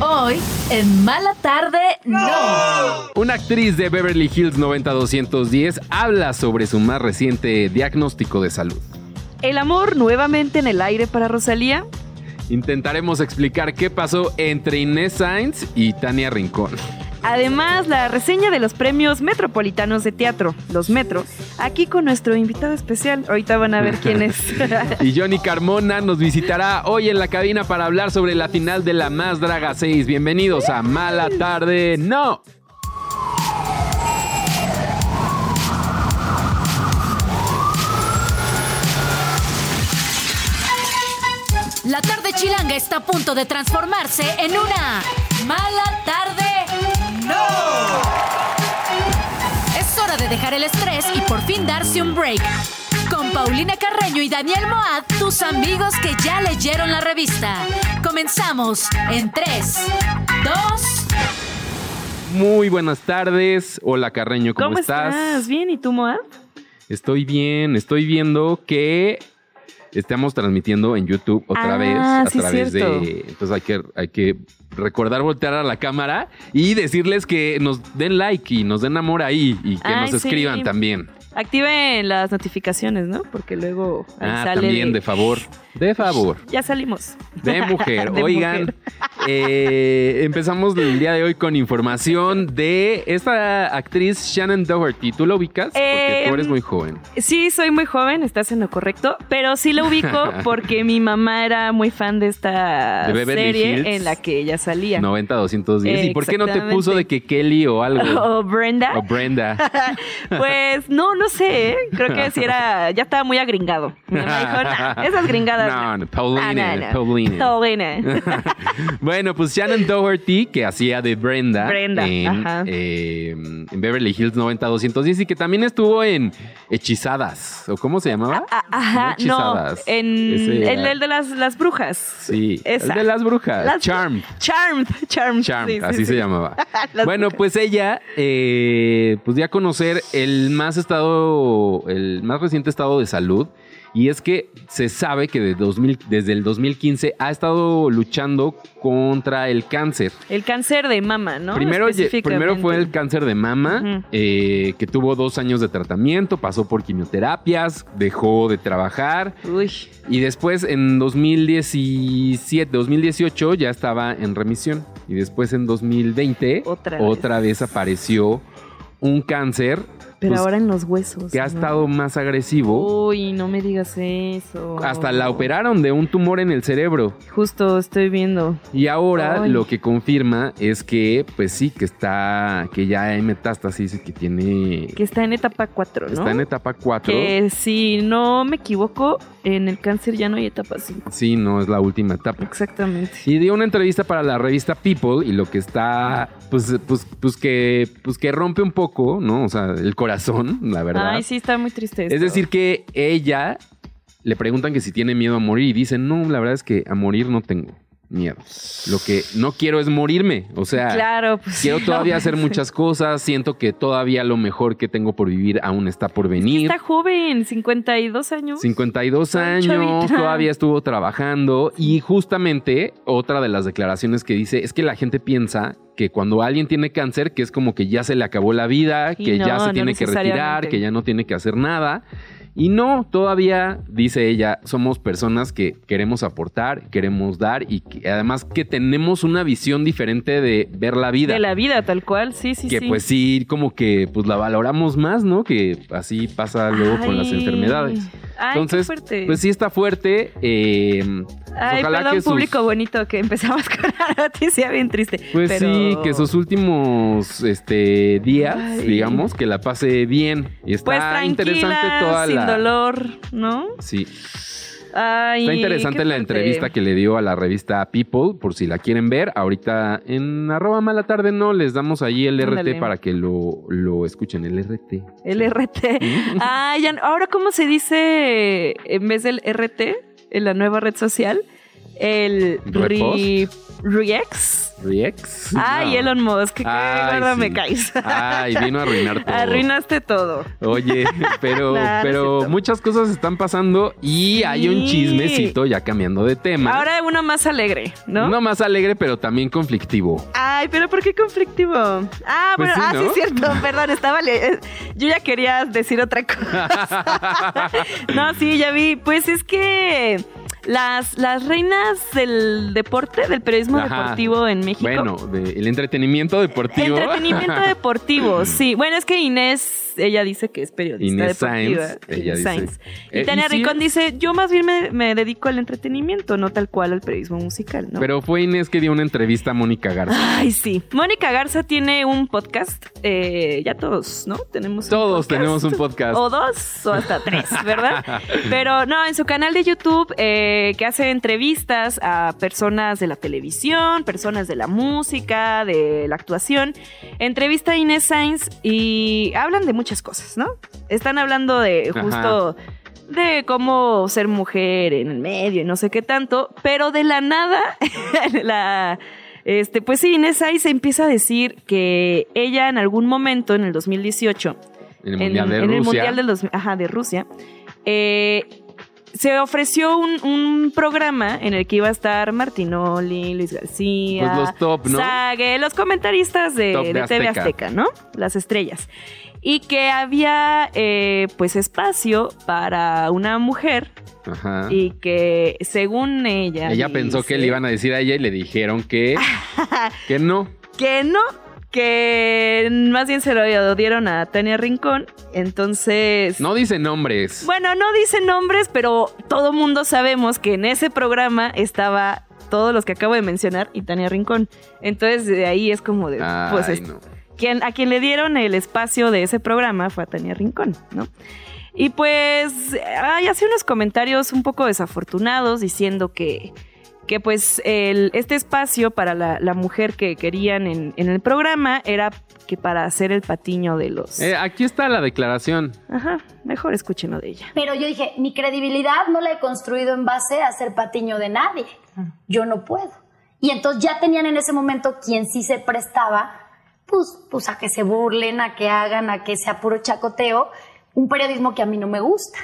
Hoy, en Mala Tarde, no. Una actriz de Beverly Hills 90210 habla sobre su más reciente diagnóstico de salud. ¿El amor nuevamente en el aire para Rosalía? Intentaremos explicar qué pasó entre Inés Sainz y Tania Rincón. Además, la reseña de los premios metropolitanos de teatro, los Metro, aquí con nuestro invitado especial. Ahorita van a ver quién es. y Johnny Carmona nos visitará hoy en la cabina para hablar sobre la final de la Más Draga 6. Bienvenidos a Mala Tarde No. La tarde chilanga está a punto de transformarse en una mala tarde. Hora de dejar el estrés y por fin darse un break. Con Paulina Carreño y Daniel Moad, tus amigos que ya leyeron la revista. Comenzamos en 3, 2, Muy buenas tardes. Hola Carreño, ¿cómo, ¿Cómo estás? ¿Bien? ¿Y tú, Moad? Estoy bien. Estoy viendo que estamos transmitiendo en YouTube otra Ah, vez a sí, través cierto. de. Entonces hay que, hay que recordar voltear a la cámara y decirles que nos den like y nos den amor ahí y que Ay, nos sí. escriban también. Activen las notificaciones, ¿no? Porque luego ahí Ah, sale también de favor. De favor. Ya salimos. De mujer. De Oigan, mujer. Eh, empezamos el día de hoy con información de esta actriz Shannon Doherty. ¿Tú la ubicas? Porque tú Em, eres muy joven. Sí, soy muy joven, estás en lo correcto, pero sí lo ubico porque mi mamá era muy fan de esta De serie Hills. en la que ella salía. 90-210. ¿Y por qué no te puso de que Kelly o algo? O Brenda. O Brenda. Pues no, no sé, ¿eh? creo que sí era, ya estaba muy agringado. Mi mamá dijo, "Nah, esas gringadas. No, no, Paulina. no, no. Paulina. Paulina. Bueno, pues Shannon Doherty, que hacía de Brenda, Brenda, en, eh, en Beverly Hills 90-210 y que también estuvo en Hechizadas, ¿o cómo se llamaba? Ah, Ajá, no, Hechizadas. en Ese el, de las, las brujas. Sí, Esa. el de las brujas. Las- Charm. Charmed, Charmed. Charm, sí, sí, así sí. se llamaba. Bueno, brujas. pues ella, eh, pues ya conocer el más estado, el más reciente estado de salud. Y es que se sabe que de 2000 desde el 2015 ha estado luchando contra el cáncer. El cáncer de mama, ¿no? Primero, primero fue el cáncer de mama, eh, que tuvo dos años de tratamiento, pasó por quimioterapias, dejó de trabajar. Uy, Y después en 2017, 2018 ya estaba en remisión. Y después en 2020 Otra vez. vez apareció un cáncer pero pues, ahora en los huesos. que ha ¿no? estado más agresivo. Uy, no me digas eso. Hasta la operaron de un tumor en el cerebro. Justo estoy viendo. Y ahora Ay. lo que confirma es que, pues sí, que está, que ya hay metástasis, que tiene, Que está en etapa 4, ¿no? está en etapa 4. Que si no me equivoco, en el cáncer ya no hay etapa 5. Sí, no es la última etapa. Exactamente. Y dio una entrevista para la revista People y lo que está, pues, pues, pues que, pues que rompe un poco, ¿no? O sea, el corazón, la verdad. Ay, sí, está muy triste es decir, que ella le preguntan que si tiene miedo a morir y dice, no, la verdad es que a morir no tengo miedo. Lo que no quiero es morirme. O sea, Claro, pues. quiero todavía hacer muchas cosas. Siento que todavía lo mejor que tengo por vivir aún está por venir. Está joven, 52 años. 52 Ay, años, chavita. todavía estuvo trabajando y justamente otra de las declaraciones que dice es que la gente piensa que cuando alguien tiene cáncer, que es como que ya se le acabó la vida, Y que ya se no tiene que retirar, que ya no tiene que hacer nada. Y no, todavía, dice ella, somos personas que queremos aportar, queremos dar y que además que tenemos una visión diferente de ver la vida. De la vida, tal cual, sí, sí, que sí. pues sí, como que pues la valoramos más, ¿no? Que así pasa luego con las enfermedades. Ay, qué Entonces, fuerte. pues sí está fuerte. eh, pues Ay, ojalá perdón, que sus- público bonito, que empezamos con la noticia bien triste. Pues pero- sí, que sus últimos este, días, Ay. digamos, que la pase bien. Y está Pues tranquila, interesante toda sin la. dolor, ¿no? Sí, Ay, está interesante la entrevista que le dio a la revista People, por si la quieren ver. Ahorita en arroba mala tarde no, les damos ahí el. RT para que lo, lo escuchen, el RT. El RT. Ah, ya, ahora, ¿cómo se dice en vez del RT en la nueva red social? El. Re- Rex. ¿Riex? Ay, No. Elon Musk, qué Ay, gordo sí. me caes. Ay, vino a arruinar todo. Arruinaste todo. Oye, pero, Nah, pero muchas cosas están pasando y hay un chismecito ya cambiando de tema. Ahora uno más alegre, ¿no? Uno más alegre, pero también conflictivo. Ay, pero ¿por qué conflictivo? Ah, Pues bueno, sí, ah, ¿no? sí es cierto, perdón, estaba le- yo ya quería decir otra cosa. no, sí, ya vi. Pues es que las, las reinas del deporte, del periodismo Ajá. deportivo en México. Bueno, de- el entretenimiento deportivo. Entretenimiento deportivo, sí. Bueno, es que Inés, ella dice que es periodista Inés deportiva. Sainz, ella Inés dice. Sainz. Eh, Y Tania sí Rincón dice, yo más bien me, me dedico al entretenimiento, no tal cual al periodismo musical, ¿no? Pero fue Inés que dio una entrevista a Mónica Garza. Ay, sí. Mónica Garza tiene un podcast. eh, ya todos, ¿no? Tenemos Todos tenemos un podcast. O dos, o hasta tres, ¿verdad? Pero no, en su canal de YouTube, eh, que hace entrevistas a personas de la televisión, personas de la música, de la actuación, entrevista a Inés Sainz y hablan de muchas cosas, ¿no? Están hablando de Ajá. justo de cómo ser mujer en el medio y no sé qué tanto, pero de la nada, la, este, pues sí, Inés Sainz empieza a decir que ella en algún momento, en el 2018, En el en, Mundial de en el Rusia. Mundial del dos- ajá, de Rusia, eh, se ofreció un, un programa en el que iba a estar Martinoli, Luis García, Pues los top, ¿no? Sague, los comentaristas de, de de TV Azteca. Azteca, ¿no? Las estrellas. Y que había, eh, pues, espacio para una mujer Ajá. y que, según ella... Ella pensó que le iban a decir a ella y le dijeron que, que no. que no, que más bien se lo dieron a Tania Rincón. Entonces. No dice nombres. Bueno, no dice nombres, pero todo mundo sabemos que en ese programa estaba todos los que acabo de mencionar y Tania Rincón. Entonces de ahí es como de. Ay, pues es- no. quien, a quien le dieron el espacio de ese programa fue a Tania Rincón, ¿no? Y pues hay hace unos comentarios un poco desafortunados diciendo que, que pues el, este espacio para la, la mujer que querían en, en el programa era que para hacer el patiño de los... Eh, aquí está la declaración. Ajá, mejor escúchenlo de ella. Pero yo dije, mi credibilidad no la he construido en base a ser patiño de nadie. Yo no puedo. Y entonces ya tenían en ese momento quien sí se prestaba, pues, pues a que se burlen, a que hagan, a que sea puro chacoteo, un periodismo que a mí no me gusta.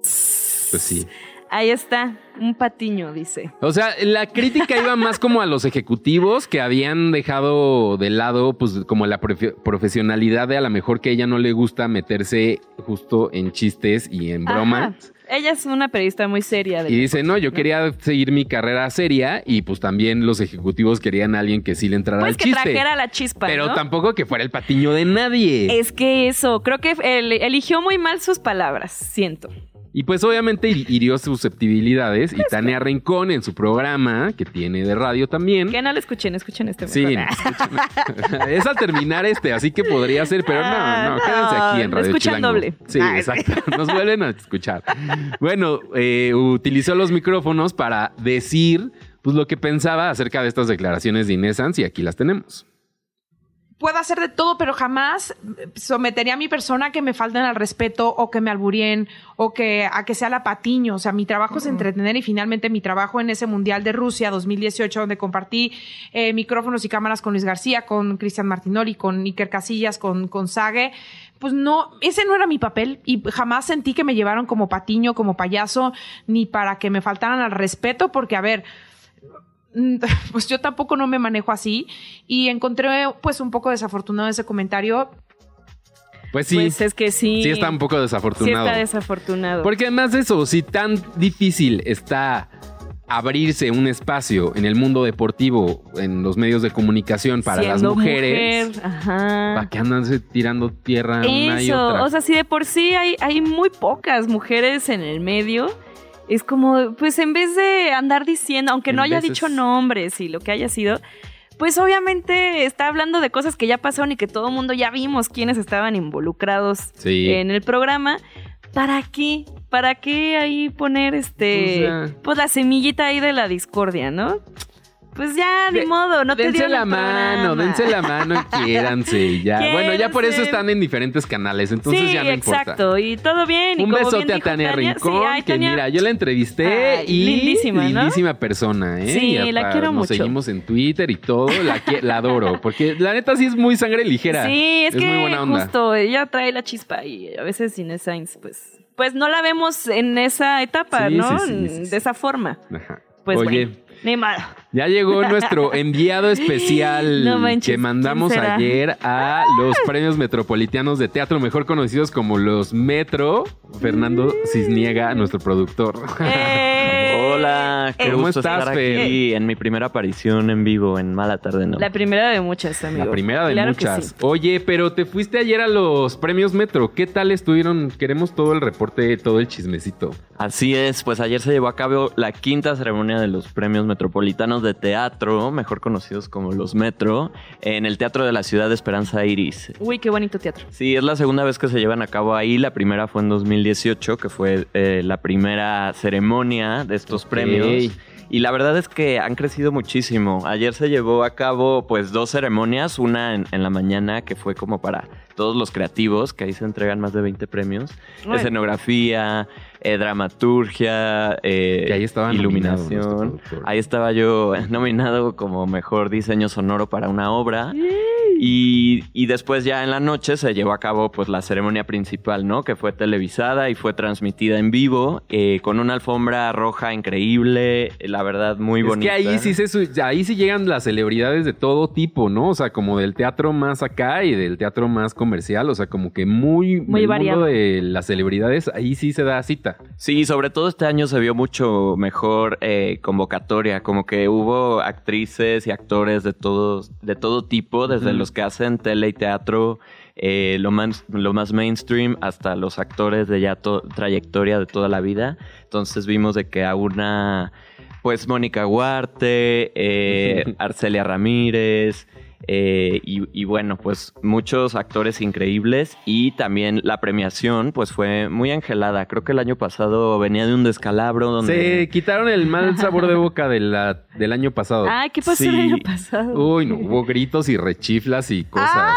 Pues sí. Ahí está, un patiño, dice. O sea, la crítica iba más como a los ejecutivos que habían dejado de lado, pues, como la profe- profesionalidad de a lo mejor que a ella no le gusta meterse justo en chistes y en bromas. Ella es una periodista muy seria. de Y dice, no, yo quería seguir mi carrera seria y pues también los ejecutivos querían a alguien que sí le entrara Pues al que chiste. trajera la chispa, pero ¿no? tampoco que fuera el patiño de nadie. Es que eso, creo que eligió muy mal sus palabras, siento. Y pues obviamente hi- hirió susceptibilidades y Tania Rincón en su programa, que tiene de radio también. Que no lo escuchen, escuchen este Sí, escuchen. es al terminar este, así que podría ser, pero no, Ah, no, quédense aquí en no, Radio escuchan Chilango. doble. Sí, exacto. Nos vuelven a escuchar. Bueno, eh, utilizó los micrófonos para decir pues lo que pensaba acerca de estas declaraciones de Inés Sanz y aquí las tenemos. Puedo hacer de todo, pero jamás sometería a mi persona a que me falten al respeto o que me alburien o que a que sea la patiño. O sea, mi trabajo es entretener y finalmente mi trabajo en ese Mundial de Rusia 2018, donde compartí eh, micrófonos y cámaras con Luis García, con Cristian Martinoli, con Iker Casillas, con, con Sage. Pues no, ese no era mi papel y jamás sentí que me llevaron como patiño, como payaso, ni para que me faltaran al respeto, porque a ver, pues yo tampoco no me manejo así y encontré pues un poco desafortunado ese comentario. Pues sí, Pues es que sí. sí está un poco Sí desafortunado. está desafortunado. Porque además de eso, si tan difícil está abrirse un espacio en el mundo deportivo, en los medios de comunicación para Siendo las mujeres, mujer, ajá. ¿para qué andanse tirando tierra una y Eso, otra? o sea, si de por sí hay, hay muy pocas mujeres en el medio, es como, pues en vez de andar diciendo, aunque no haya veces- dicho nombres y lo que haya sido, pues obviamente está hablando de cosas que ya pasaron y que todo el mundo ya vimos quiénes estaban involucrados Sí. en el programa. ¿Para qué? ¿Para qué ahí poner este, O sea- pues la semillita ahí de la discordia, ¿no? Pues ya, ni modo, no te dense la mano, programa. dense la mano y quiéranse y ya. Bueno, ya por eso están en diferentes canales, entonces sí, ya no exacto. importa. Y todo bien. y Un como besote bien a Tania sí, Rincón, ay, que Tania- mira, yo la entrevisté Ay, y lindísima, ¿no? lindísima persona, ¿eh? Sí, Y la quiero nos mucho. seguimos en Twitter y todo, la, adoro, porque la neta sí es muy sangre ligera. Sí, es, que muy buena onda. justo ella trae la chispa y a veces Inés Sainz, pues, pues no la vemos en esa etapa, Sí, ¿no? De esa forma. Ajá. Pues Oye, bueno, ni ya llegó nuestro enviado especial No manches, que mandamos ayer a los premios metropolitanos de teatro, mejor conocidos como los Metro. Fernando Cisniega, nuestro productor. Eh, Hola, qué ¿Cómo gusto estás, estar Fer? aquí en mi primera aparición en vivo en Mala Tarde No. La primera de muchas, amigo. La primera de Claro que muchas. sí. Oye, pero te fuiste ayer a los premios Metro. ¿Qué tal estuvieron? Queremos todo el reporte, todo el chismecito. Así es, pues ayer se llevó a cabo la quinta ceremonia de los premios metropolitanos de teatro, mejor conocidos como los Metro, en el Teatro de la Ciudad de Esperanza Iris. Uy, qué bonito teatro. Sí, es la segunda vez que se llevan a cabo ahí. La primera fue en 2018, que fue eh, la primera ceremonia de estos Premios. Y la verdad es que han crecido muchísimo. Ayer se llevó a cabo pues dos ceremonias, una en, en la mañana que fue como para todos los creativos, que ahí se entregan más de 20 premios. Ay. Escenografía, eh, dramaturgia, eh, ahí iluminación. Ahí estaba yo nominado como mejor diseño sonoro para una obra. Y, y después ya en la noche se llevó a cabo pues la ceremonia principal, ¿no? Que fue televisada y fue transmitida en vivo eh, con una alfombra roja increíble, eh, la verdad muy es bonita. que ahí sí, se ahí sí llegan las celebridades de todo tipo, ¿no? O sea, como del teatro más acá y del teatro más comercial. O sea, como que muy, Muy el variado. mundo de las celebridades, ahí sí se da cita. Sí, sobre todo este año se vio mucho mejor eh, convocatoria, como que hubo actrices y actores de todos, de todo tipo, desde los que hacen tele y teatro, eh, lo, más, lo más mainstream, hasta los actores de ya to- trayectoria de toda la vida. Entonces vimos de que a una, pues Mónica Huarte, eh, Arcelia Ramírez. Eh, y, y bueno, pues muchos actores increíbles y también la premiación pues fue muy angelada. Creo que el año pasado venía de un descalabro donde... Se quitaron el mal sabor de boca de la, del año pasado. Ay, ¿qué pasó el Sí. año pasado? Uy, no, hubo gritos y rechiflas y cosas. Ay,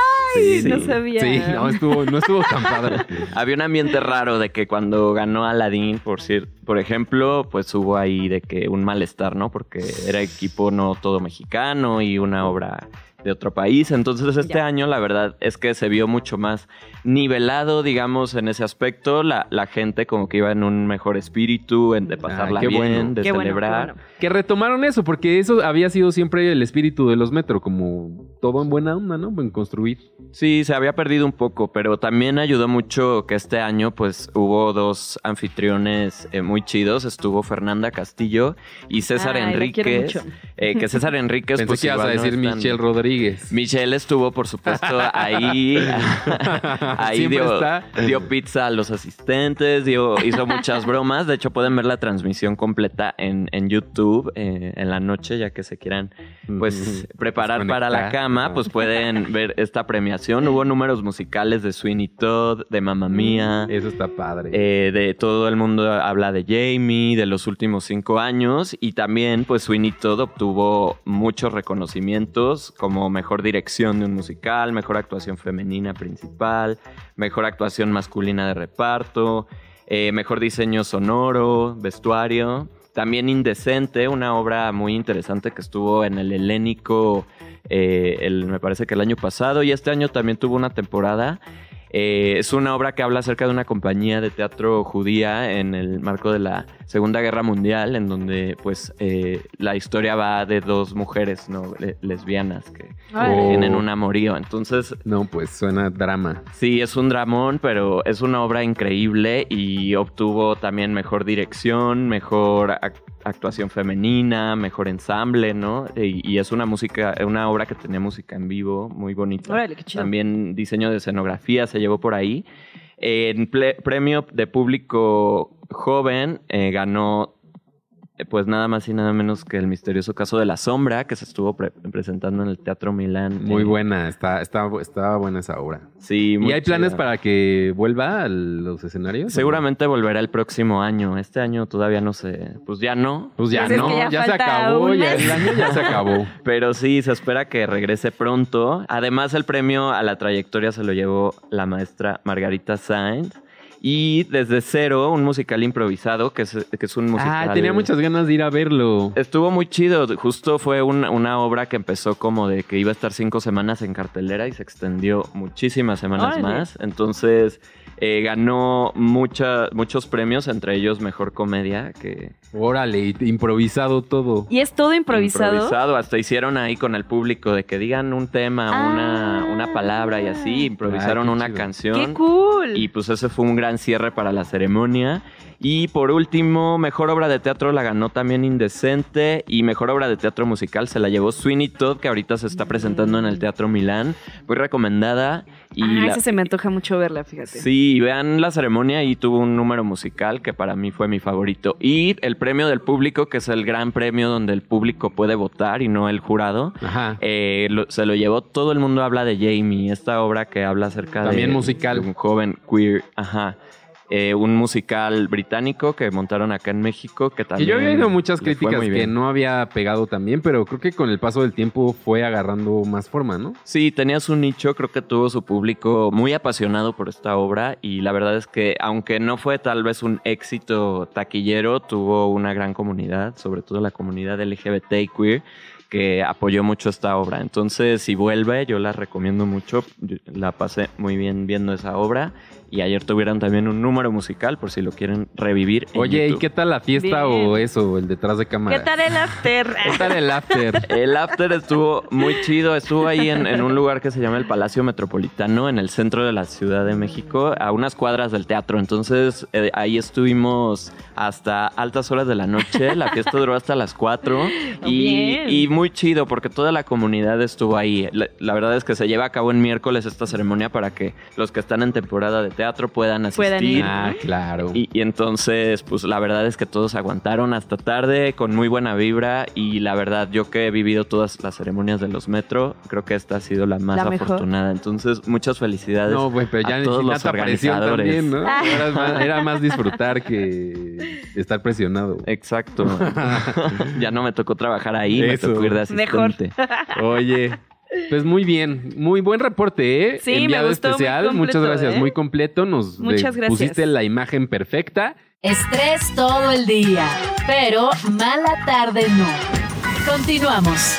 Sí, no sí. sabía. Sí, no estuvo, no estuvo tan padre. Había un ambiente raro de que cuando ganó Aladdin, por, por ejemplo, pues hubo ahí de que un malestar, ¿no? Porque era equipo no todo mexicano y una obra de otro país. Entonces este Ya. año la verdad es que se vio mucho más nivelado, digamos, en ese aspecto. La, la gente como que iba en un mejor espíritu, en de pasarla qué bien, bueno. de Qué bueno, qué celebrar. bueno. Que retomaron eso, porque eso había sido siempre el espíritu de los metro, como todo en buena onda, ¿no? En construir. Sí, se había perdido un poco, pero también ayudó mucho que este año pues hubo dos anfitriones eh, muy chidos. Estuvo Fernanda Castillo y César Ay, Enríquez. eh, que César Enríquez Pensé pues que ibas a no decir Michelle Rodríguez. Michelle estuvo, por supuesto, ahí. ahí dio, está. dio pizza a los asistentes, dio, hizo muchas bromas. De hecho, pueden ver la transmisión completa en, en YouTube eh, en la noche, ya que se quieran pues preparar para la cama, pues pueden ver esta premiación. Hubo números musicales de Sweeney Todd, de Mamma Mía. Eso está padre. Eh, de todo el mundo habla de Jamie, de los últimos cinco años y también pues Sweeney Todd obtuvo muchos reconocimientos como mejor dirección de un musical, mejor actuación femenina principal, mejor actuación masculina de reparto, eh, mejor diseño sonoro, vestuario. También Indecente, una obra muy interesante que estuvo en el Helénico, eh, me parece que el año pasado, y este año también tuvo una temporada. Eh, es una obra que habla acerca de una compañía de teatro judía en el marco de la Segunda Guerra Mundial, en donde pues eh, la historia va de dos mujeres no Le- lesbianas que Órale. tienen un amorío. Entonces, No, pues suena drama. sí, es un dramón, pero es una obra increíble y obtuvo también mejor dirección, mejor ac- actuación femenina, mejor ensamble, ¿no? Y, y es una música, una obra que tenía música en vivo muy bonita. Órale, qué chido. También diseño de escenografía se llevó por ahí. En premio de público joven eh, ganó pues nada más y nada menos que el misterioso caso de la sombra que se estuvo pre- presentando en el Teatro Milán. Muy Eh, buena, está, está, está buena esa obra. Sí, muy ¿Y hay planes para que vuelva a los escenarios? Seguramente volverá el próximo año. Este año todavía no sé. Pues ya no. Pues ya Pues es no, que ya ya, se acabó, ya el año ya se acabó. Pero sí, se espera que regrese pronto. Además, el premio a la trayectoria se lo llevó la maestra Margarita Sainz. Y desde cero, un musical improvisado, que es, que es un musical. Ah, tenía muchas ganas de ir a verlo. Estuvo muy chido. Justo fue una, una obra que empezó como de que iba a estar cinco semanas en cartelera y se extendió muchísimas semanas más. Entonces eh, ganó mucha- muchos premios, entre ellos Mejor Comedia, que Órale, improvisado todo. Y es todo improvisado. Hasta hicieron ahí con el público de que digan un tema, Ah. una, una palabra y así. Improvisaron Ay, qué una chido. canción. ¡Qué cool! Y pues ese fue un gran cierre para la ceremonia. Y por último, mejor obra de teatro la ganó también Indecente. Y mejor obra de teatro musical se la llevó Sweeney Todd, que ahorita se está presentando en el Teatro Milán. Muy recomendada. Y ah, la- se me antoja mucho verla, fíjate. Sí, vean la ceremonia y tuvo un número musical que para mí fue mi favorito. Y el premio del público, que es el gran premio donde el público puede votar y no el jurado. Ajá. eh, lo- se lo llevó todo el mundo habla de Jamie, esta obra que habla acerca de, También musical. de un joven queer, ajá, Eh, un musical británico que montaron acá en México que también yo había oído muchas críticas que no había pegado también, pero creo que con el paso del tiempo fue agarrando más forma, ¿no? Sí, tenía su nicho, creo que tuvo su público muy apasionado por esta obra y la verdad es que aunque no fue tal vez un éxito taquillero, tuvo una gran comunidad, sobre todo la comunidad LGBT y queer que apoyó mucho esta obra. Entonces, si vuelve, yo la recomiendo mucho. La pasé muy bien viendo esa obra y ayer tuvieron también un número musical por si lo quieren revivir. en Oye, ¿y qué tal la fiesta Bien. o eso, el detrás de cámara? ¿Qué tal el after? ¿Qué tal el after? El after estuvo muy chido. Estuvo ahí en, en un lugar que se llama el Palacio Metropolitano, en el centro de la Ciudad de México, a unas cuadras del teatro. Entonces, eh, ahí estuvimos hasta altas horas de la noche. La fiesta duró hasta las 4. Y, muy chido, porque toda la comunidad estuvo ahí. La, la verdad es que se lleva a cabo en miércoles esta ceremonia para que los que están en temporada de teatro puedan asistir. Puedan ir. Ah, claro. Y, y entonces, pues la verdad es que todos aguantaron hasta tarde con muy buena vibra y la verdad, yo que he vivido todas las ceremonias de los metro, creo que esta ha sido la más La mejor. afortunada. Entonces, muchas felicidades. No, güey, pero ya a todos los organizadores. también, ¿no? Era más, era más disfrutar que estar presionado. Exacto. ya no me tocó trabajar ahí, Eso. me tocó ir de Mejor. asistente. Oye, pues muy bien, muy buen reporte, ¿eh? Sí, me Enviado gustó, muy especial, muchas gracias, ¿eh? muy completo, nos Muchas eh, gracias. pusiste la imagen perfecta. Estrés todo el día, pero mala tarde no. Continuamos.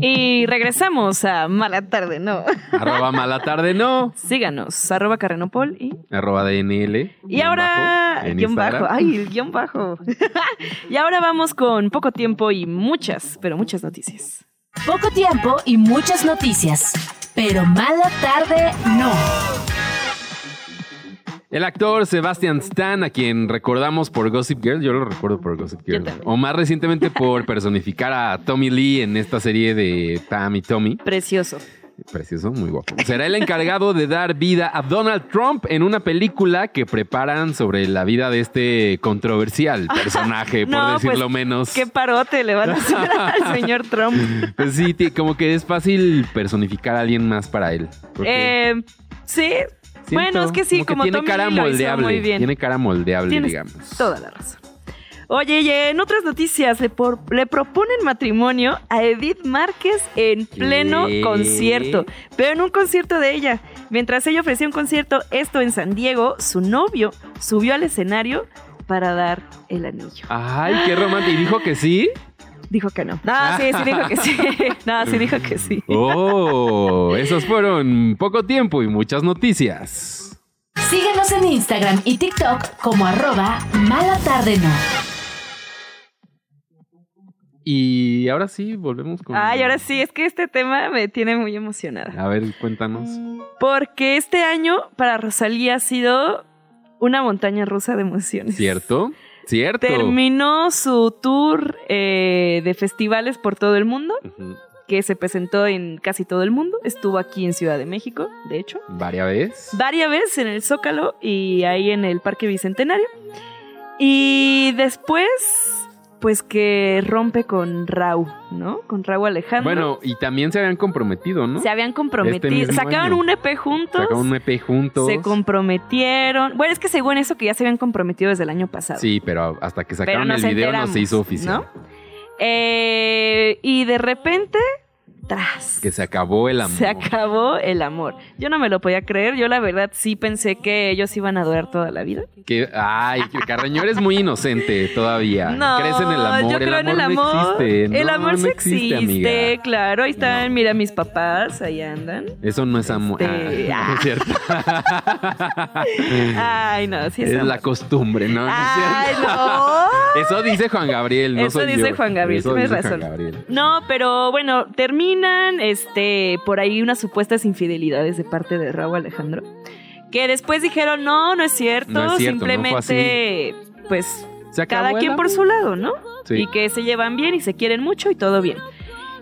Y regresamos a Mala Tarde, ¿no? Arroba mala tarde, no. Síganos, arroba Carrenopol y... Arroba DNL. Y ahora... bajo, guion Instagram. bajo. Ay, el guion bajo. y ahora vamos con poco tiempo y muchas, pero muchas noticias. Poco tiempo y muchas noticias, pero mala tarde no. El actor Sebastian Stan, a quien recordamos por Gossip Girl, yo lo recuerdo por Gossip Girl. O más recientemente por personificar a Tommy Lee en esta serie de Pam y Tommy. Precioso. Precioso, muy guapo. Será el encargado de dar vida a Donald Trump en una película que preparan sobre la vida de este controversial personaje, por No, decirlo pues, menos. Qué parote le van a hacer al señor Trump. Pues sí, como que es fácil personificar a alguien más para él. Eh, sí, siento bueno, es que sí, como, tiene Tommy cara moldeable. muy bien. Tiene cara moldeable, Tienes digamos. toda la razón. Oye, y en otras noticias, le, por- le proponen matrimonio a Edith Márquez en pleno ¿Qué? concierto, pero en un concierto de ella. Mientras ella ofrecía un concierto, esto en San Diego, su novio subió al escenario para dar el anillo. Ay, qué romántico. ¿Y dijo que sí? Dijo que no. No, sí, sí dijo que sí. No, sí dijo que sí. Oh, esos fueron poco tiempo y muchas noticias. Síguenos en Instagram y TikTok como arroba mala tarde no. Y ahora sí, volvemos con... Ay, ahora sí, es que este tema me tiene muy emocionada. A ver, cuéntanos. Porque este año para Rosalía ha sido una montaña rusa de emociones. ¿Cierto? ¿Cierto? Terminó su tour eh, de festivales por todo el mundo, que se presentó en casi todo el mundo. Estuvo aquí en Ciudad de México, de hecho. ¿Varias veces? Varias veces en el Zócalo y ahí en el Parque Bicentenario. Y después, pues que rompe con Raúl, ¿no? Con Raúl Alejandro. Bueno, y también se habían comprometido, ¿no? se habían comprometido. Este Sacaron año. un EP juntos. Sacaron un EP juntos. Se comprometieron. Bueno, es que según eso que ya se habían comprometido desde el año pasado. Sí, pero hasta que sacaron el video no se hizo oficial. ¿no? Eh, y de repente, tras. Que se acabó el amor. Se acabó el amor. Yo no me lo podía creer. Yo la verdad sí pensé que ellos iban a durar toda la vida. Que, ay, Carreño eres muy inocente todavía. No, Crees en el amor. yo creo el en el amor. No existe. el amor no sí existe, amiga. claro. Ahí están, mira mis papás, ahí andan. Eso no es amor. Este, Ah, no es cierto. Ay, no, sí es, es amor. la costumbre, ¿no? Ay, no. Eso dice Juan Gabriel, no Eso soy dice yo. Juan Gabriel, Eso tienes dice razón. Juan Gabriel. No, pero bueno, terminan este por ahí unas supuestas infidelidades de parte de Raúl Alejandro. Que después dijeron, no, no es cierto. No es cierto, no fue simplemente, pues, Se cada quien por su lado, ¿no? Sí. Y que se llevan bien y se quieren mucho y todo bien.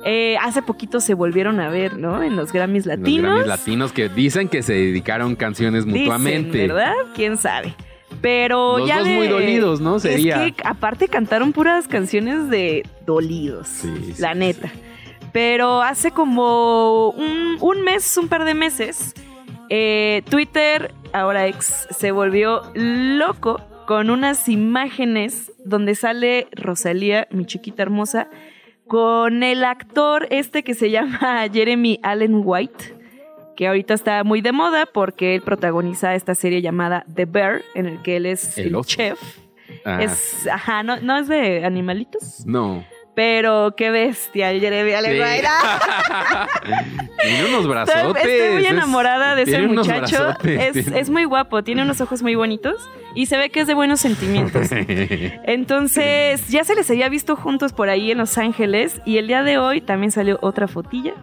Eh, hace poquito se volvieron a ver, ¿no? En los Grammys Los latinos. Grammys latinos que dicen que se dedicaron canciones Dicen, mutuamente. ¿verdad? ¿Quién sabe? Pero Los ya dos de- muy dolidos, ¿no? Sería. Es que aparte cantaron puras canciones de dolidos, Sí, sí, la sí. neta. Pero hace como un, un mes, un par de meses, eh, Twitter, ahora ex, se volvió loco con unas imágenes donde sale Rosalía, mi chiquita hermosa, con el actor este que se llama Jeremy Allen White, que ahorita está muy de moda porque él protagoniza esta serie llamada The Bear, en el que él es El chef. Ah, Es, ajá, no, no es de animalitos, No. Pero qué bestia, el Jeremy Sí. ¡Ah! Tiene unos brazotes. Estoy, muy es- enamorada de ese muchacho. brazotes, Es, es muy guapo, tiene unos ojos muy bonitos y se ve que es de buenos sentimientos. Entonces, ya se les había visto juntos por ahí en Los Ángeles y el día de hoy también salió otra fotilla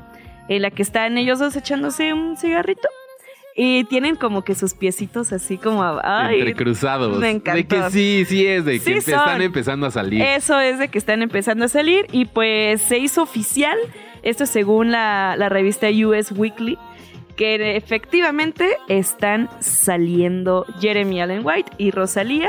en la que están ellos dos echándose un cigarrito y tienen como que sus piecitos así como... Ay, Entrecruzados. me De encantó. que sí, sí es, de que Sí están empezando a salir. Eso es de que están empezando a salir y pues se hizo oficial, esto según la, la revista US Weekly, que efectivamente están saliendo Jeremy Allen White y Rosalía,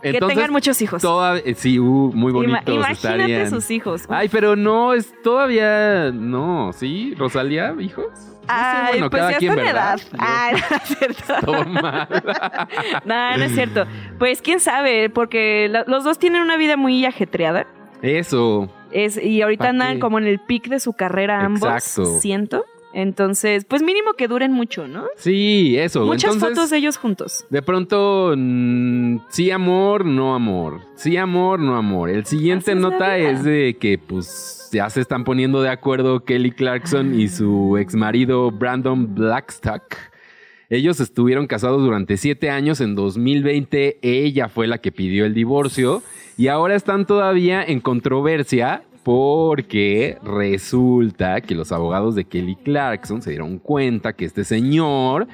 que tengan muchos hijos. toda- eh, sí, uh, muy Ima- bonitos imagínate estarían. sus hijos. Ay, pero no, es todavía, no, ¿sí? ¿Rosalía, hijos? No sé, Ay, bueno, pues cada ya quien, está edad. Ay, no es cierto. Todo mal. No, no es cierto. Pues quién sabe, porque la- los dos tienen una vida muy ajetreada. Eso. Es, y ahorita ¿Pa' andan qué? como en el pic de su carrera ambos, Exacto. siento. Entonces, pues mínimo que duren mucho, ¿no? Sí, eso. Muchas Entonces, fotos de ellos juntos. De pronto, mm, sí amor, no amor. Sí amor, no amor. El siguiente Así nota es de que pues ya se están poniendo de acuerdo Kelly Clarkson y su ex marido Brandon Blackstock. Ellos estuvieron casados durante siete años. En 2020 ella fue la que pidió el divorcio y ahora están todavía en controversia porque resulta que los abogados de Kelly Clarkson se dieron cuenta que este señor,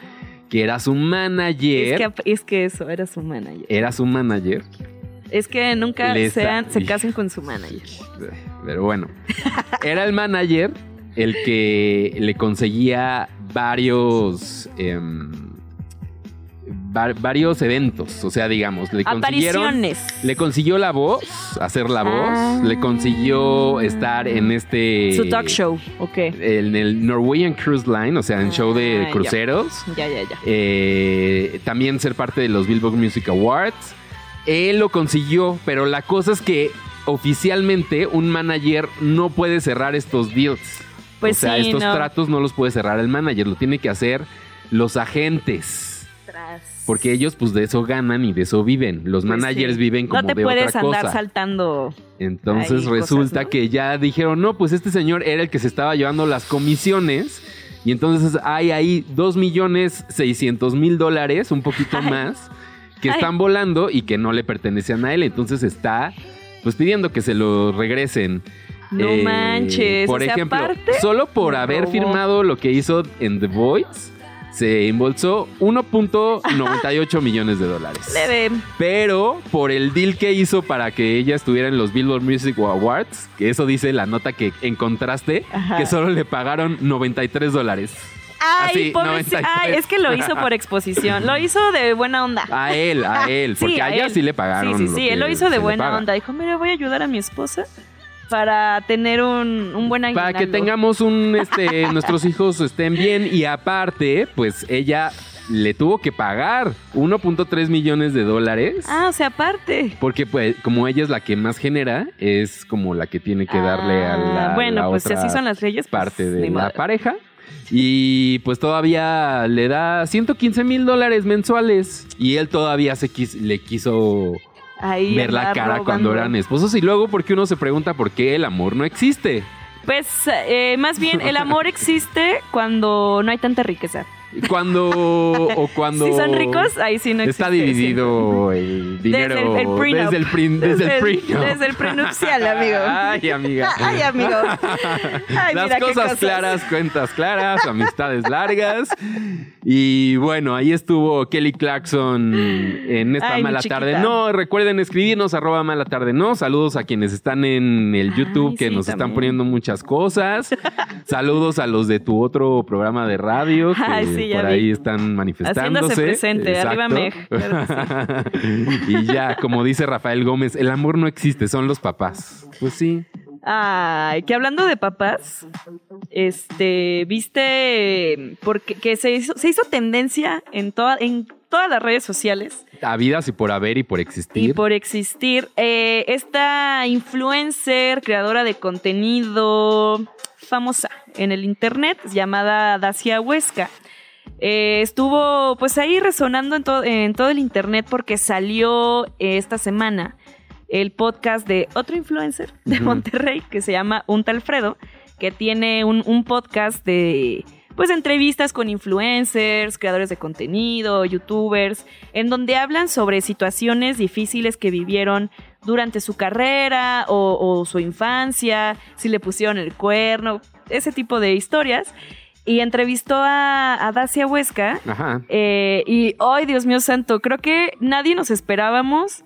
que era su manager, Es que, es que eso, era su manager. era su manager, Es que nunca sean, se casen con su manager. pero bueno, era el manager el que le conseguía varios... em, varios eventos, o sea, digamos, le consiguieron... Le consiguió la voz, hacer la voz, Ah. le consiguió estar en este... Su talk show, ok. En el Norwegian Cruise Line, o sea, en show Ah, de ya. cruceros. Ya, ya, ya. Eh, también ser parte de los Billboard Music Awards. Él lo consiguió, pero la cosa es que oficialmente un manager no puede cerrar estos deals. Pues o sea, sí, estos no. tratos no los puede cerrar el manager, lo tiene que hacer los agentes. Tras. Porque ellos pues de eso ganan y de eso viven. Los Pues managers sí. viven como No te de puedes otra andar cosa. saltando. Entonces resulta cosas, ¿no? que ya dijeron, no, pues este señor era el que se estaba llevando las comisiones. Y entonces hay ahí 2 millones 600 mil dólares, un poquito Ay. más, que Ay. están volando y que no le pertenecen a él. Entonces está pues pidiendo que se lo regresen. No Eh, manches. Por o sea, ejemplo, aparte, solo por haber robó. firmado lo que hizo en The Voice, se embolsó 1.98 millones de dólares. leve. Pero por el deal que hizo para que ella estuviera en los Billboard Music Awards, que eso dice la nota que encontraste, Ajá. que solo le pagaron 93 dólares. Ay, Así, pobrecito. 93. Ay, es que lo hizo por exposición. Lo hizo de buena onda. A él, a él, porque Sí, a a ella sí le pagaron. Sí, sí, sí. Él lo hizo de buena onda. Dijo, mira, voy a ayudar a mi esposa para tener un, un buen aguinaldo. Para que tengamos un, este, nuestros hijos estén bien y aparte, pues ella le tuvo que pagar 1.3 millones de dólares. Ah, o sea, aparte. Porque pues como ella es la que más genera, es como la que tiene que darle a la, Ah, Bueno, la pues si así son las leyes. pues, parte de la pareja. Y pues todavía le da 115 mil dólares mensuales. Y él todavía se quis- le quiso Ahí ver la cara robando. cuando eran esposos. Y luego porque uno se pregunta por qué el amor no existe. Pues eh, más bien el amor existe cuando no hay tanta riqueza. Cuando o cuando Si son ricos, ahí sí no existe. está dividido el dinero Desde el- el desde el, prin- desde el prenup. desde el prenupcial, amigo. Ay, amiga. Ay, amigo. Ay, Las mira qué cosas, claras, cuentas claras, amistades largas. Y bueno, ahí estuvo Kelly Clarkson en esta Ay, mala tarde. No, recuerden escribirnos arroba mala tarde. No, saludos a quienes están en el Ay, YouTube que sí, nos están poniendo muchas cosas. saludos a los de tu otro programa de radio que Ay, sí, por vi. ahí están manifestándose. Haciéndose presente, arriba. Meg, claro y ya, como dice Rafael Gómez, el amor no existe, son los papás. Pues sí. Ay, que hablando de papás, este, viste porque que se hizo, se hizo tendencia en toda, en todas las redes sociales Habidas y por haber y por existir. y por existir. eh, esta influencer, creadora de contenido famosa en el internet, llamada Dacia Huesca. Eh, estuvo pues ahí resonando en, to- en todo el internet porque salió eh, esta semana el podcast de otro influencer de. Monterrey que se llama Un Alfredo, que tiene un, un podcast de pues entrevistas con influencers, creadores de contenido, youtubers, en donde hablan sobre situaciones difíciles que vivieron durante su carrera o, o su infancia, si le pusieron el cuerno, ese tipo de historias. Y entrevistó a, a Dacia Huesca, Ajá. eh, y, ay, Dios mío santo, creo que nadie nos esperábamos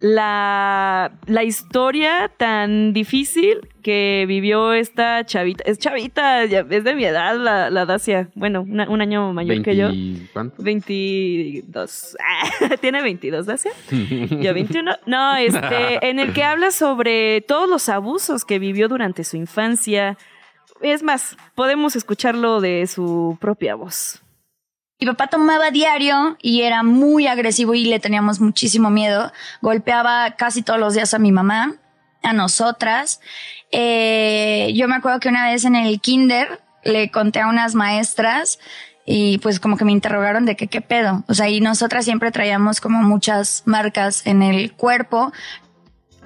la, la historia tan difícil que vivió esta chavita. Es chavita, ya- es de mi edad la, la Dacia. Bueno, una- un año mayor que yo. 20 ¿Cuánto? 22. Tiene 22, Dacia. Yo 21. No, este, en el que habla sobre todos los abusos que vivió durante su infancia. Es más, podemos escucharlo de su propia voz. Mi papá tomaba diario y era muy agresivo y le teníamos muchísimo miedo. Golpeaba casi todos los días a mi mamá, a nosotras. Eh, yo me acuerdo que una vez en el kinder le conté a unas maestras y pues como que me interrogaron de que qué pedo. O sea, y nosotras siempre traíamos como muchas marcas en el cuerpo.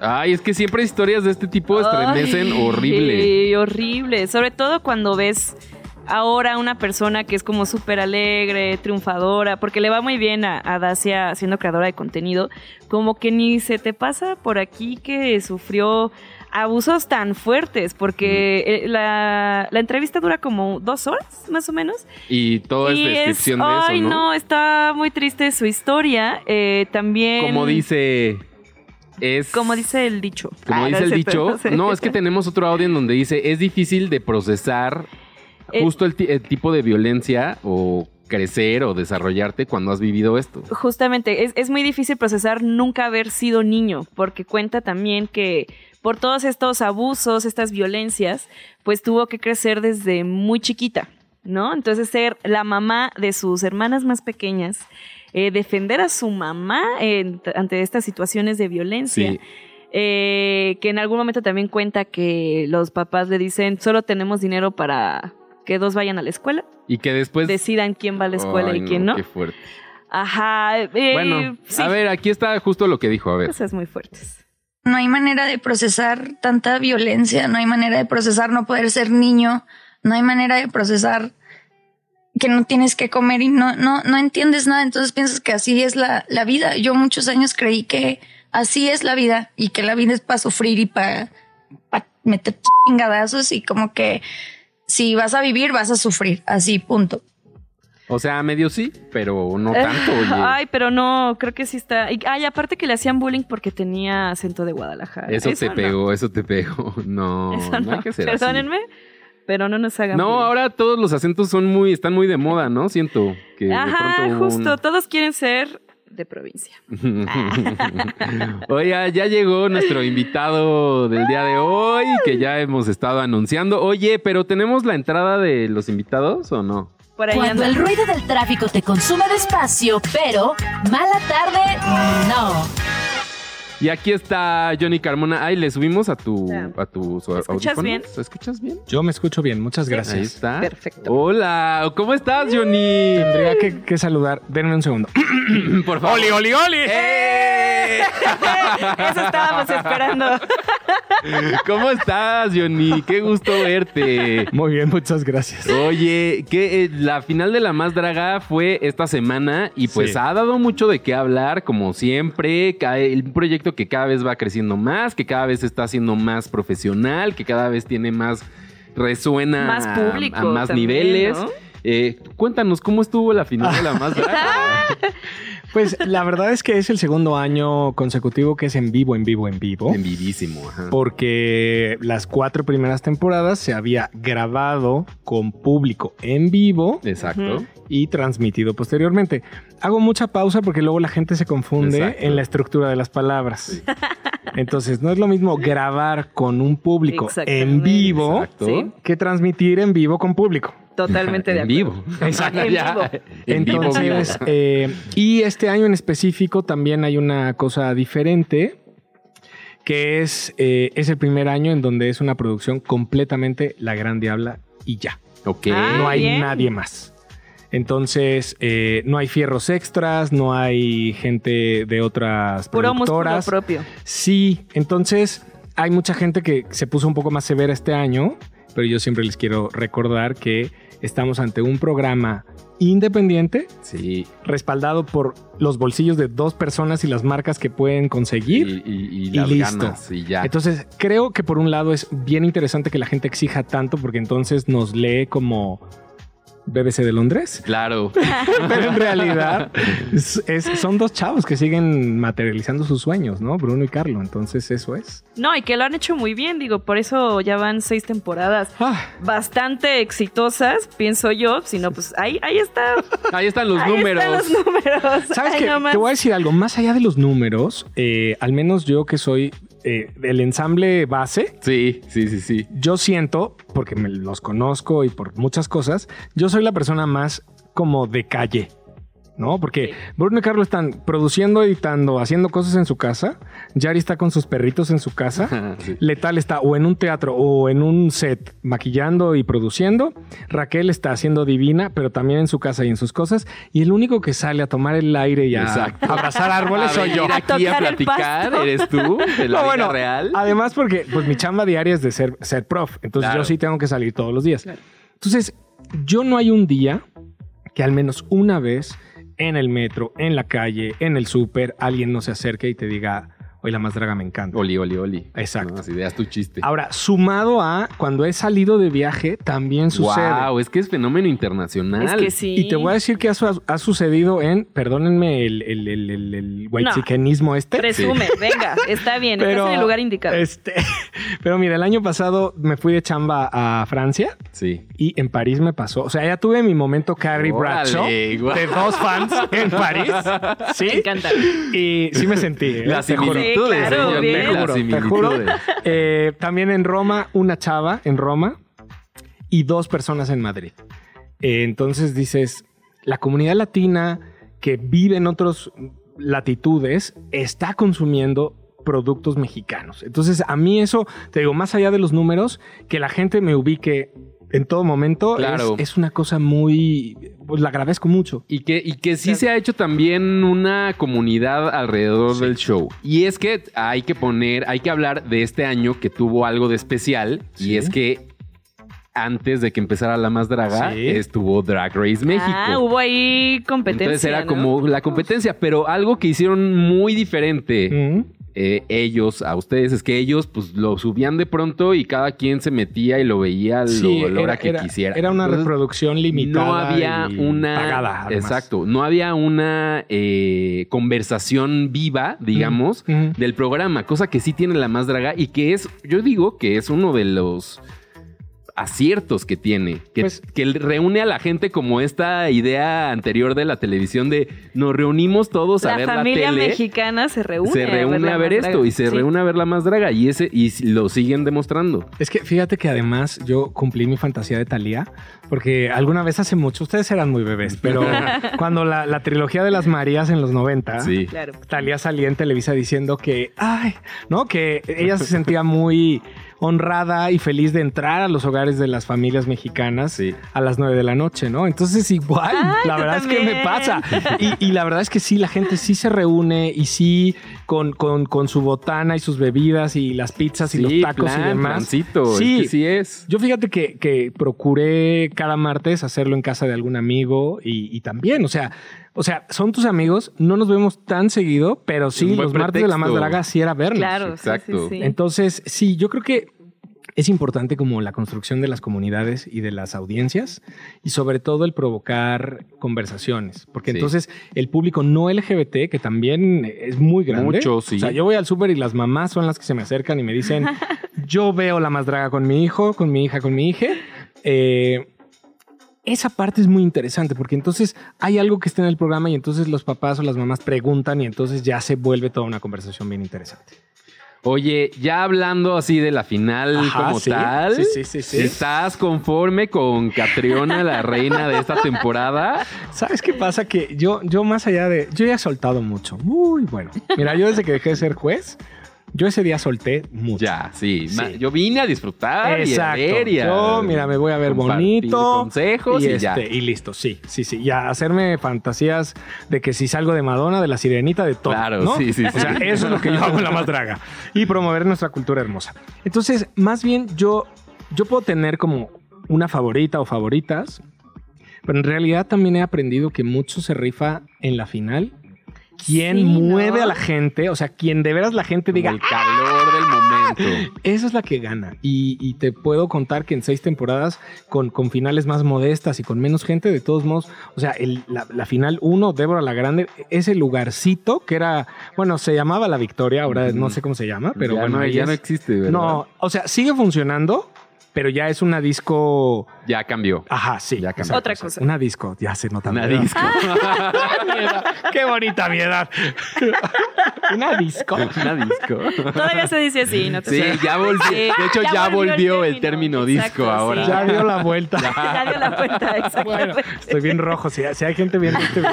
Ay, es que siempre historias de este tipo estremecen Ay, horrible. Sí, horrible. Sobre todo cuando ves ahora una persona que es como súper alegre, triunfadora, porque le va muy bien a, a Dacia siendo creadora de contenido, como que ni se te pasa por aquí que sufrió abusos tan fuertes, porque eh, la, la entrevista dura como dos horas, más o menos. Y todo es Y descripción de ay, eso, ¿no? no, está muy triste su historia. eh, también... Como dice. Es. Como dice el dicho. Como Ah, dice no el dicho. sé. No, es que tenemos otro audio en donde dice: es difícil de procesar Eh, justo el, el tipo de violencia o crecer o desarrollarte cuando has vivido esto. Justamente, es, es muy difícil procesar nunca haber sido niño, porque cuenta también que por todos estos abusos, estas violencias, pues tuvo que crecer desde muy chiquita, ¿no? Entonces ser la mamá de sus hermanas más pequeñas, eh, defender a su mamá en- ante estas situaciones de violencia. Sí. Eh, que en algún momento también cuenta que los papás le dicen, solo tenemos dinero para que dos vayan a la escuela, Y que después. decidan quién va a la escuela Ay, y quién no. Qué fuerte. Ajá. eh, bueno, sí, a ver, aquí está justo lo que dijo. A ver. cosas muy fuertes. No hay manera de procesar tanta violencia, no hay manera de procesar no poder ser niño, no hay manera de procesar que no tienes que comer y no, no, no entiendes nada, entonces piensas que así es la, la vida. Yo muchos años creí que así es la vida y que la vida es para sufrir y para meter chingadazos y como que si vas a vivir vas a sufrir, así punto. O sea, medio sí, pero no tanto. Oye. Ay, pero no, creo que sí está. Y, ay, aparte que le hacían bullying porque tenía acento de Guadalajara. eso, te no. pegó, eso te pegó. No, Eso no, no. hay que ser así. Pero no nos hagan No, bullying. ahora todos los acentos son muy, están muy de moda, ¿no? Siento que de Ajá, un- justo, todos quieren ser de provincia. Oiga, ya llegó nuestro invitado del día de hoy, que ya hemos estado anunciando. Oye, pero ¿tenemos la entrada de los invitados o no? Por ahí Cuando anda. el ruido del tráfico te consume despacio, pero mala tarde, no. Y aquí está Johnny Carmona. Ay, le subimos a tu, a tu su- escuchas audífonos? bien? ¿Escuchas bien? Yo me escucho bien, muchas Ahí gracias. está. Perfecto. Hola, ¿cómo estás, Johnny? Tendría que, que saludar. Denme un segundo. Por favor. ¡Oli, oli, oli! ¡Eh! Eso estábamos esperando. ¿Cómo estás, Johnny? Qué gusto verte. Muy bien, muchas gracias. Oye, que eh, la final de la más draga fue esta semana y pues Sí. ha dado mucho de qué hablar, como siempre. El proyecto que cada vez va creciendo más, que cada vez está siendo más profesional, que cada vez tiene más resuena Más a- público a, más también, niveles. ¿no? Eh, cuéntanos cómo estuvo la final de la más. Pues la verdad es que es el segundo año consecutivo que es en vivo, en vivo, en vivo. en vivísimo, ajá. Porque las cuatro primeras temporadas se había grabado con público en vivo Exacto. Y transmitido posteriormente. Hago mucha pausa porque luego la gente se confunde Exacto. en la estructura de las palabras. Entonces, no es lo mismo grabar con un público en vivo Exacto. Que transmitir en vivo con público. Totalmente de acuerdo. vivo. Exacto. En Ya. vivo. En vivo, vivo. Entonces, eh, y este año en específico también hay una cosa diferente, que es, eh, es el primer año en donde es una producción completamente La Gran Diabla y ya. Ok. Ah, no hay bien. nadie más. Entonces, eh, no hay fierros extras, no hay gente de otras Puro productoras. propio. Sí, entonces hay mucha gente que se puso un poco más severa este año, pero yo siempre les quiero recordar que estamos ante un programa independiente, Sí. respaldado por los bolsillos de dos personas y las marcas que pueden conseguir. y- y Y las listo. ganas, y ya. Entonces, creo que por un lado es bien interesante que la gente exija tanto porque entonces nos lee como BBC de Londres. claro. Pero en realidad es- es- son dos chavos que siguen materializando sus sueños, ¿no? Bruno y Carlo. Entonces, eso es. No, y que lo han hecho muy bien, digo, por eso ya van seis temporadas Ah, bastante exitosas, pienso yo. Si no, pues ahí, ahí está. Ahí están los ahí números. están los números. ¿Sabes Ay, qué? no. Te voy a decir algo. Más allá de los números, eh, al menos yo que soy eh, del ensamble base, Sí, sí, sí, sí. yo siento, porque me los conozco y por muchas cosas, yo soy la persona más como de calle. ¿No? Porque Sí. Bruno y Carlos están produciendo, editando, haciendo cosas en su casa. Yari está con sus perritos en su casa. Sí. Letal está o en un teatro o en un set maquillando y produciendo. Raquel está haciendo divina, pero también en su casa y en sus cosas. Y el único que sale a tomar el aire y a Exacto. abrazar árboles A soy yo. aquí a platicar, eres tú, de la No, vida bueno, real. Además, porque pues mi chamba diaria es de ser, ser prof. Entonces Claro. yo sí tengo que salir todos los días. Entonces, yo no hay un día que al menos una vez en el metro, en la calle, en el súper, alguien no se acerque y te diga, hoy la más draga me encanta. Oli, oli, oli. Exacto. No, ideas tu chiste. Ahora, sumado a cuando he salido de viaje, también sucede. Wow, es que es fenómeno internacional. Es que sí. Y te voy a decir que ha, su- ha sucedido en, perdónenme el, el, el, el, el whitezicanismo este. Presume, venga, está bien, estás en el lugar indicado. Este, pero mira, el año pasado me fui de chamba a Francia Sí. y en París me pasó. O sea, ya tuve mi momento Carrie Bradshaw de dos fans en París. Sí. Me encanta. Y sí me sentí. ¿eh? Las Te juro. Similitudes, Sí, claro, señor, bien. las Te juro, te similitudes. Eh, también en Roma, una chava en Roma y dos personas en Madrid. Eh, entonces dices, la comunidad latina que vive en otras latitudes está consumiendo productos mexicanos. Entonces, a mí eso, te digo, más allá de los números, que la gente me ubique en todo momento, Claro. es, es una cosa muy... Pues la agradezco mucho. Y que, y que sí se ha hecho también una comunidad alrededor del show. Y es que hay que poner, hay que hablar de este año que tuvo algo de especial. Y es que antes de que empezara la más draga, Sí. estuvo Drag Race México. Ah, hubo ahí competencia. Entonces era ¿no? como la competencia, pero algo que hicieron muy diferente Mm. Eh, ellos a ustedes es que ellos pues lo subían de pronto y cada quien se metía y lo veía lo- a la hora que era, quisiera. Era una Entonces, reproducción limitada. no había y una pagada, exacto no había una eh, conversación viva digamos del programa cosa que sí tiene la más draga y que es yo digo que es uno de los aciertos que tiene, que, Pues- que reúne a la gente como esta idea anterior de la televisión de nos reunimos todos a La ver familia la tele. mexicana se reúne. se reúne a ver, la esto y se. Sí. reúne a ver la más draga y ese y lo siguen demostrando. Es que fíjate que además yo cumplí mi fantasía de Thalía, porque alguna vez hace mucho, ustedes eran muy bebés, pero cuando la, la trilogía de las Marías en los 90, Sí. Claro. Talía salía en Televisa diciendo que, ay, ¿no? Que ella se sentía muy honrada y feliz de entrar a los hogares de las familias mexicanas Sí. a las 9 de la noche, ¿no? Entonces igual, Ay, la verdad es que me pasa. Y, y la verdad es que sí, la gente sí se reúne y sí con, con, con su botana y sus bebidas y las pizzas y los tacos y demás. plancito, Sí. es que sí es. Yo fíjate que, que procuré cada martes hacerlo en casa de algún amigo y, y también, o sea, o sea, son tus amigos, no nos vemos tan seguido, pero sí, los martes de la más draga sí era vernos. Claro, sí, Exacto. sí, sí. Entonces, sí, yo creo que es importante como la construcción de las comunidades y de las audiencias y sobre todo el provocar conversaciones, porque Sí. entonces el público no LGBT, que también es muy grande. Mucho, sí. O sea, yo voy al súper y las mamás son las que se me acercan y me dicen, yo veo la más draga con mi hijo, con mi hija, con mi hija. Eh, esa parte es muy interesante porque entonces hay algo que está en el programa y entonces los papás o las mamás preguntan y entonces ya se vuelve toda una conversación bien interesante. Oye, ya hablando así de la final Ajá, como sí. tal, Sí, sí. ¿estás conforme con Catriona, la reina de esta temporada? ¿Sabes qué pasa? Que yo, yo más allá de... Yo ya he soltado mucho. Muy bueno. Mira, yo desde que dejé de ser juez, yo ese día solté mucho. Ya, sí. Sí. Yo vine a disfrutar Exacto. y a ver y a Yo, mira, me voy a ver bonito. consejos y, y, ya. este, y listo, sí, sí, sí. Y a hacerme fantasías de que si salgo de Madonna, de la sirenita, de todo. Claro, ¿no? sí, sí, O sea, eso es lo que yo hago en la más draga. Y promover nuestra cultura hermosa. Entonces, más bien, yo, yo puedo tener como una favorita o favoritas, pero en realidad también he aprendido que mucho se rifa en la final. Quien Sí, ¿no? mueve a la gente, o sea, quien de veras la gente Como diga, el calor del momento. esa es la que gana. Y, y te puedo contar que en seis temporadas, con, con finales más modestas y con menos gente, de todos modos, o sea, el- la, la final uno, Débora la Grande, ese lugarcito que era, bueno, se llamaba La Victoria, ahora no sé cómo se llama, pero ya bueno, no, ya es- no existe, ¿verdad? No, o sea, sigue funcionando, pero ya es una disco. Ya cambió. Ajá, sí. Ya cambió. exacto, Otra exacto. cosa. Una disco, ya se nota. Una disco. Qué bonita mi edad. una disco. Una disco. Todavía se dice así, no te Sí, ya volvió. Sí, De hecho, ya, volvió el término disco Exacto, ahora. sí. Ya dio la vuelta. Ya dio la vuelta, Bueno, exactamente. estoy bien rojo. Si, si hay gente viendo este video,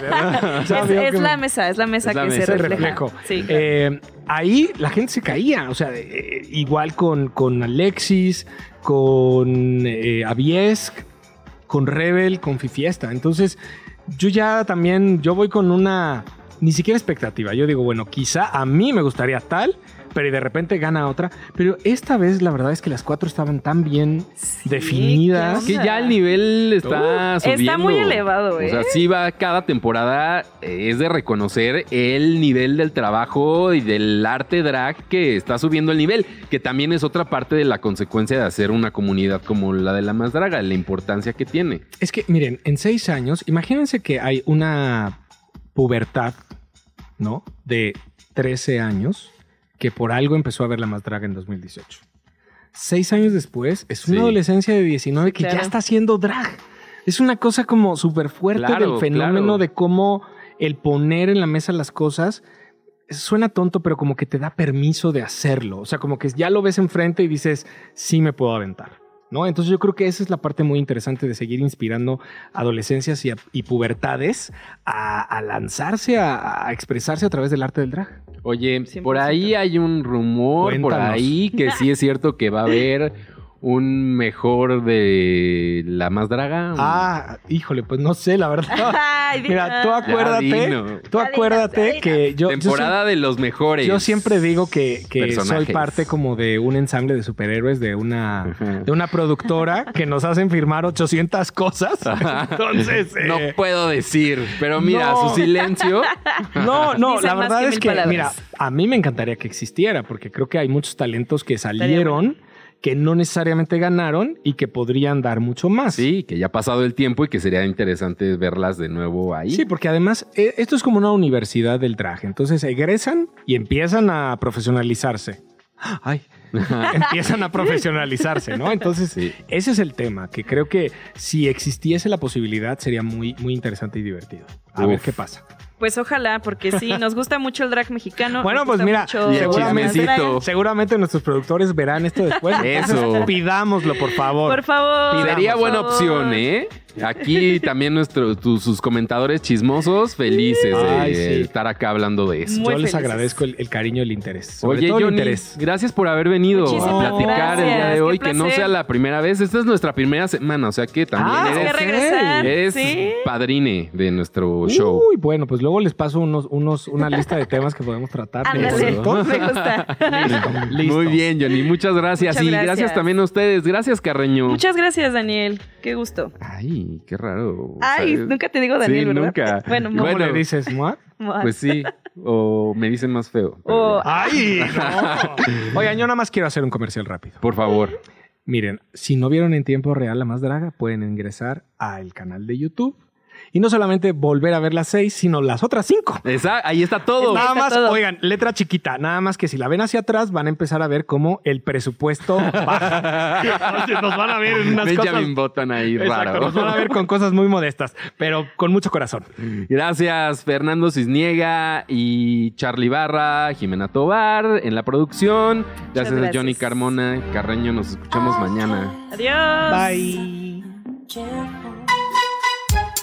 es veo es que la me- mesa, es la mesa Es la que mesa, se refleja. reflejo. Sí. Eh, ahí la gente se caía. O sea, eh, igual con, con Alexis, con eh, Aviesk, con Rebel, con Fifiesta. Entonces, yo ya también, yo voy con una, ni siquiera expectativa. Yo digo, bueno, quizá a mí me gustaría tal, pero y de repente gana otra. Pero esta vez la verdad es que las cuatro estaban tan bien definidas. ¿qué Que ya el nivel está Está subiendo. muy elevado, ¿eh? O sea, sí va cada temporada, eh, es de reconocer el nivel del trabajo y del arte drag que está subiendo el nivel, que también es otra parte de la consecuencia de hacer una comunidad como la de la más draga, la importancia que tiene. Es que, miren, en seis años, imagínense que hay una pubertad, ¿no? De 13 años que por algo empezó a ver la más draga en 2018. Seis años después, es una Sí. adolescencia de 19 que ya está haciendo drag. Es una cosa como súper fuerte Claro, del fenómeno claro. de cómo el poner en la mesa las cosas suena tonto, pero como que te da permiso de hacerlo. O sea, como que ya lo ves enfrente y dices, sí me puedo aventar. ¿No? Entonces yo creo que esa es la parte muy interesante de seguir inspirando adolescencias y, a- y pubertades a, a lanzarse, a, a expresarse a través del arte del drag. Oye, 100%. por ahí hay un rumor, por ahí que sí es cierto que va a haber un mejor de la más draga. Ah, híjole, pues no sé, la verdad. Ay, Mira, tú acuérdate, tú acuérdate que yo, yo Temporada de los mejores. Yo siempre digo que, que soy parte como de un ensamble de superhéroes, de una, Ajá. de una productora que nos hacen firmar 800 cosas. Entonces, eh, No puedo decir, pero mira, No. su silencio. no, no, la verdad que es que, palabras. mira, a mí me encantaría que existiera, porque creo que hay muchos talentos que salieron, que no necesariamente ganaron y que podrían dar mucho más. Sí, que ya ha pasado el tiempo y que sería interesante verlas de nuevo ahí. Sí, porque además eh, esto es como una universidad del drag. Entonces egresan y empiezan a profesionalizarse. Ay, empiezan a profesionalizarse, ¿no? Entonces, Sí. ese es el tema, que creo que si existiese la posibilidad sería muy, muy interesante y divertido. A ver qué pasa. Pues ojalá, porque sí, nos gusta mucho el drag mexicano. Bueno, pues mira, mucho y el seguramente, chismecito. seguramente nuestros productores verán esto después. Eso. Pidámoslo, por favor. Por favor. Sería buena favor. opción, ¿eh? Aquí también nuestro, tu- sus comentadores chismosos, felices de Ay, sí. estar acá hablando de eso. Muy Yo les agradezco el, el cariño y el interés. Sobre Oye, todo el Johnny, interés. gracias por haber venido a platicar el día de hoy. qué Que no sea la primera vez. Esta es nuestra primera semana, o sea que también Ah, que eres, regresar. eres sí. padrine de nuestro show. Uy, bueno, pues luego les paso unos, unos, una lista de temas que podemos tratar. de Ándale, esto. me gusta. Listo. Muy bien, Johnny. Muchas gracias. Muchas y gracias. gracias. también a ustedes. Gracias, Carreño. Muchas gracias, Daniel. Qué gusto. Ay, qué raro. Ay, ¿sabes? nunca te digo Daniel, Sí, ¿verdad? nunca. Bueno, ¿Cómo Bueno. le dices? Moa. Pues sí. O me dicen más feo. pero O- ya. ¡Ay! no. Oigan, yo nada más quiero hacer un comercial rápido. Por favor. Miren, si no vieron en tiempo real La Más Draga, pueden ingresar al canal de YouTube y no solamente volver a ver las seis, sino las otras cinco. Esa- ahí está todo. Nada está más, todo. oigan, letra chiquita, nada más que si la ven hacia atrás van a empezar a ver cómo el presupuesto baja. Entonces nos van a ver en unas Benjamin cosas... Button ahí Exacto, raro. nos van a ver con cosas muy modestas, pero con mucho corazón. Gracias, Fernando Cisniega y Charlie Barra, Jimena Tobar en la producción. Gracias, a gracias. Johnny Carmona, Carreño. Nos escuchamos mañana. Adiós. Bye.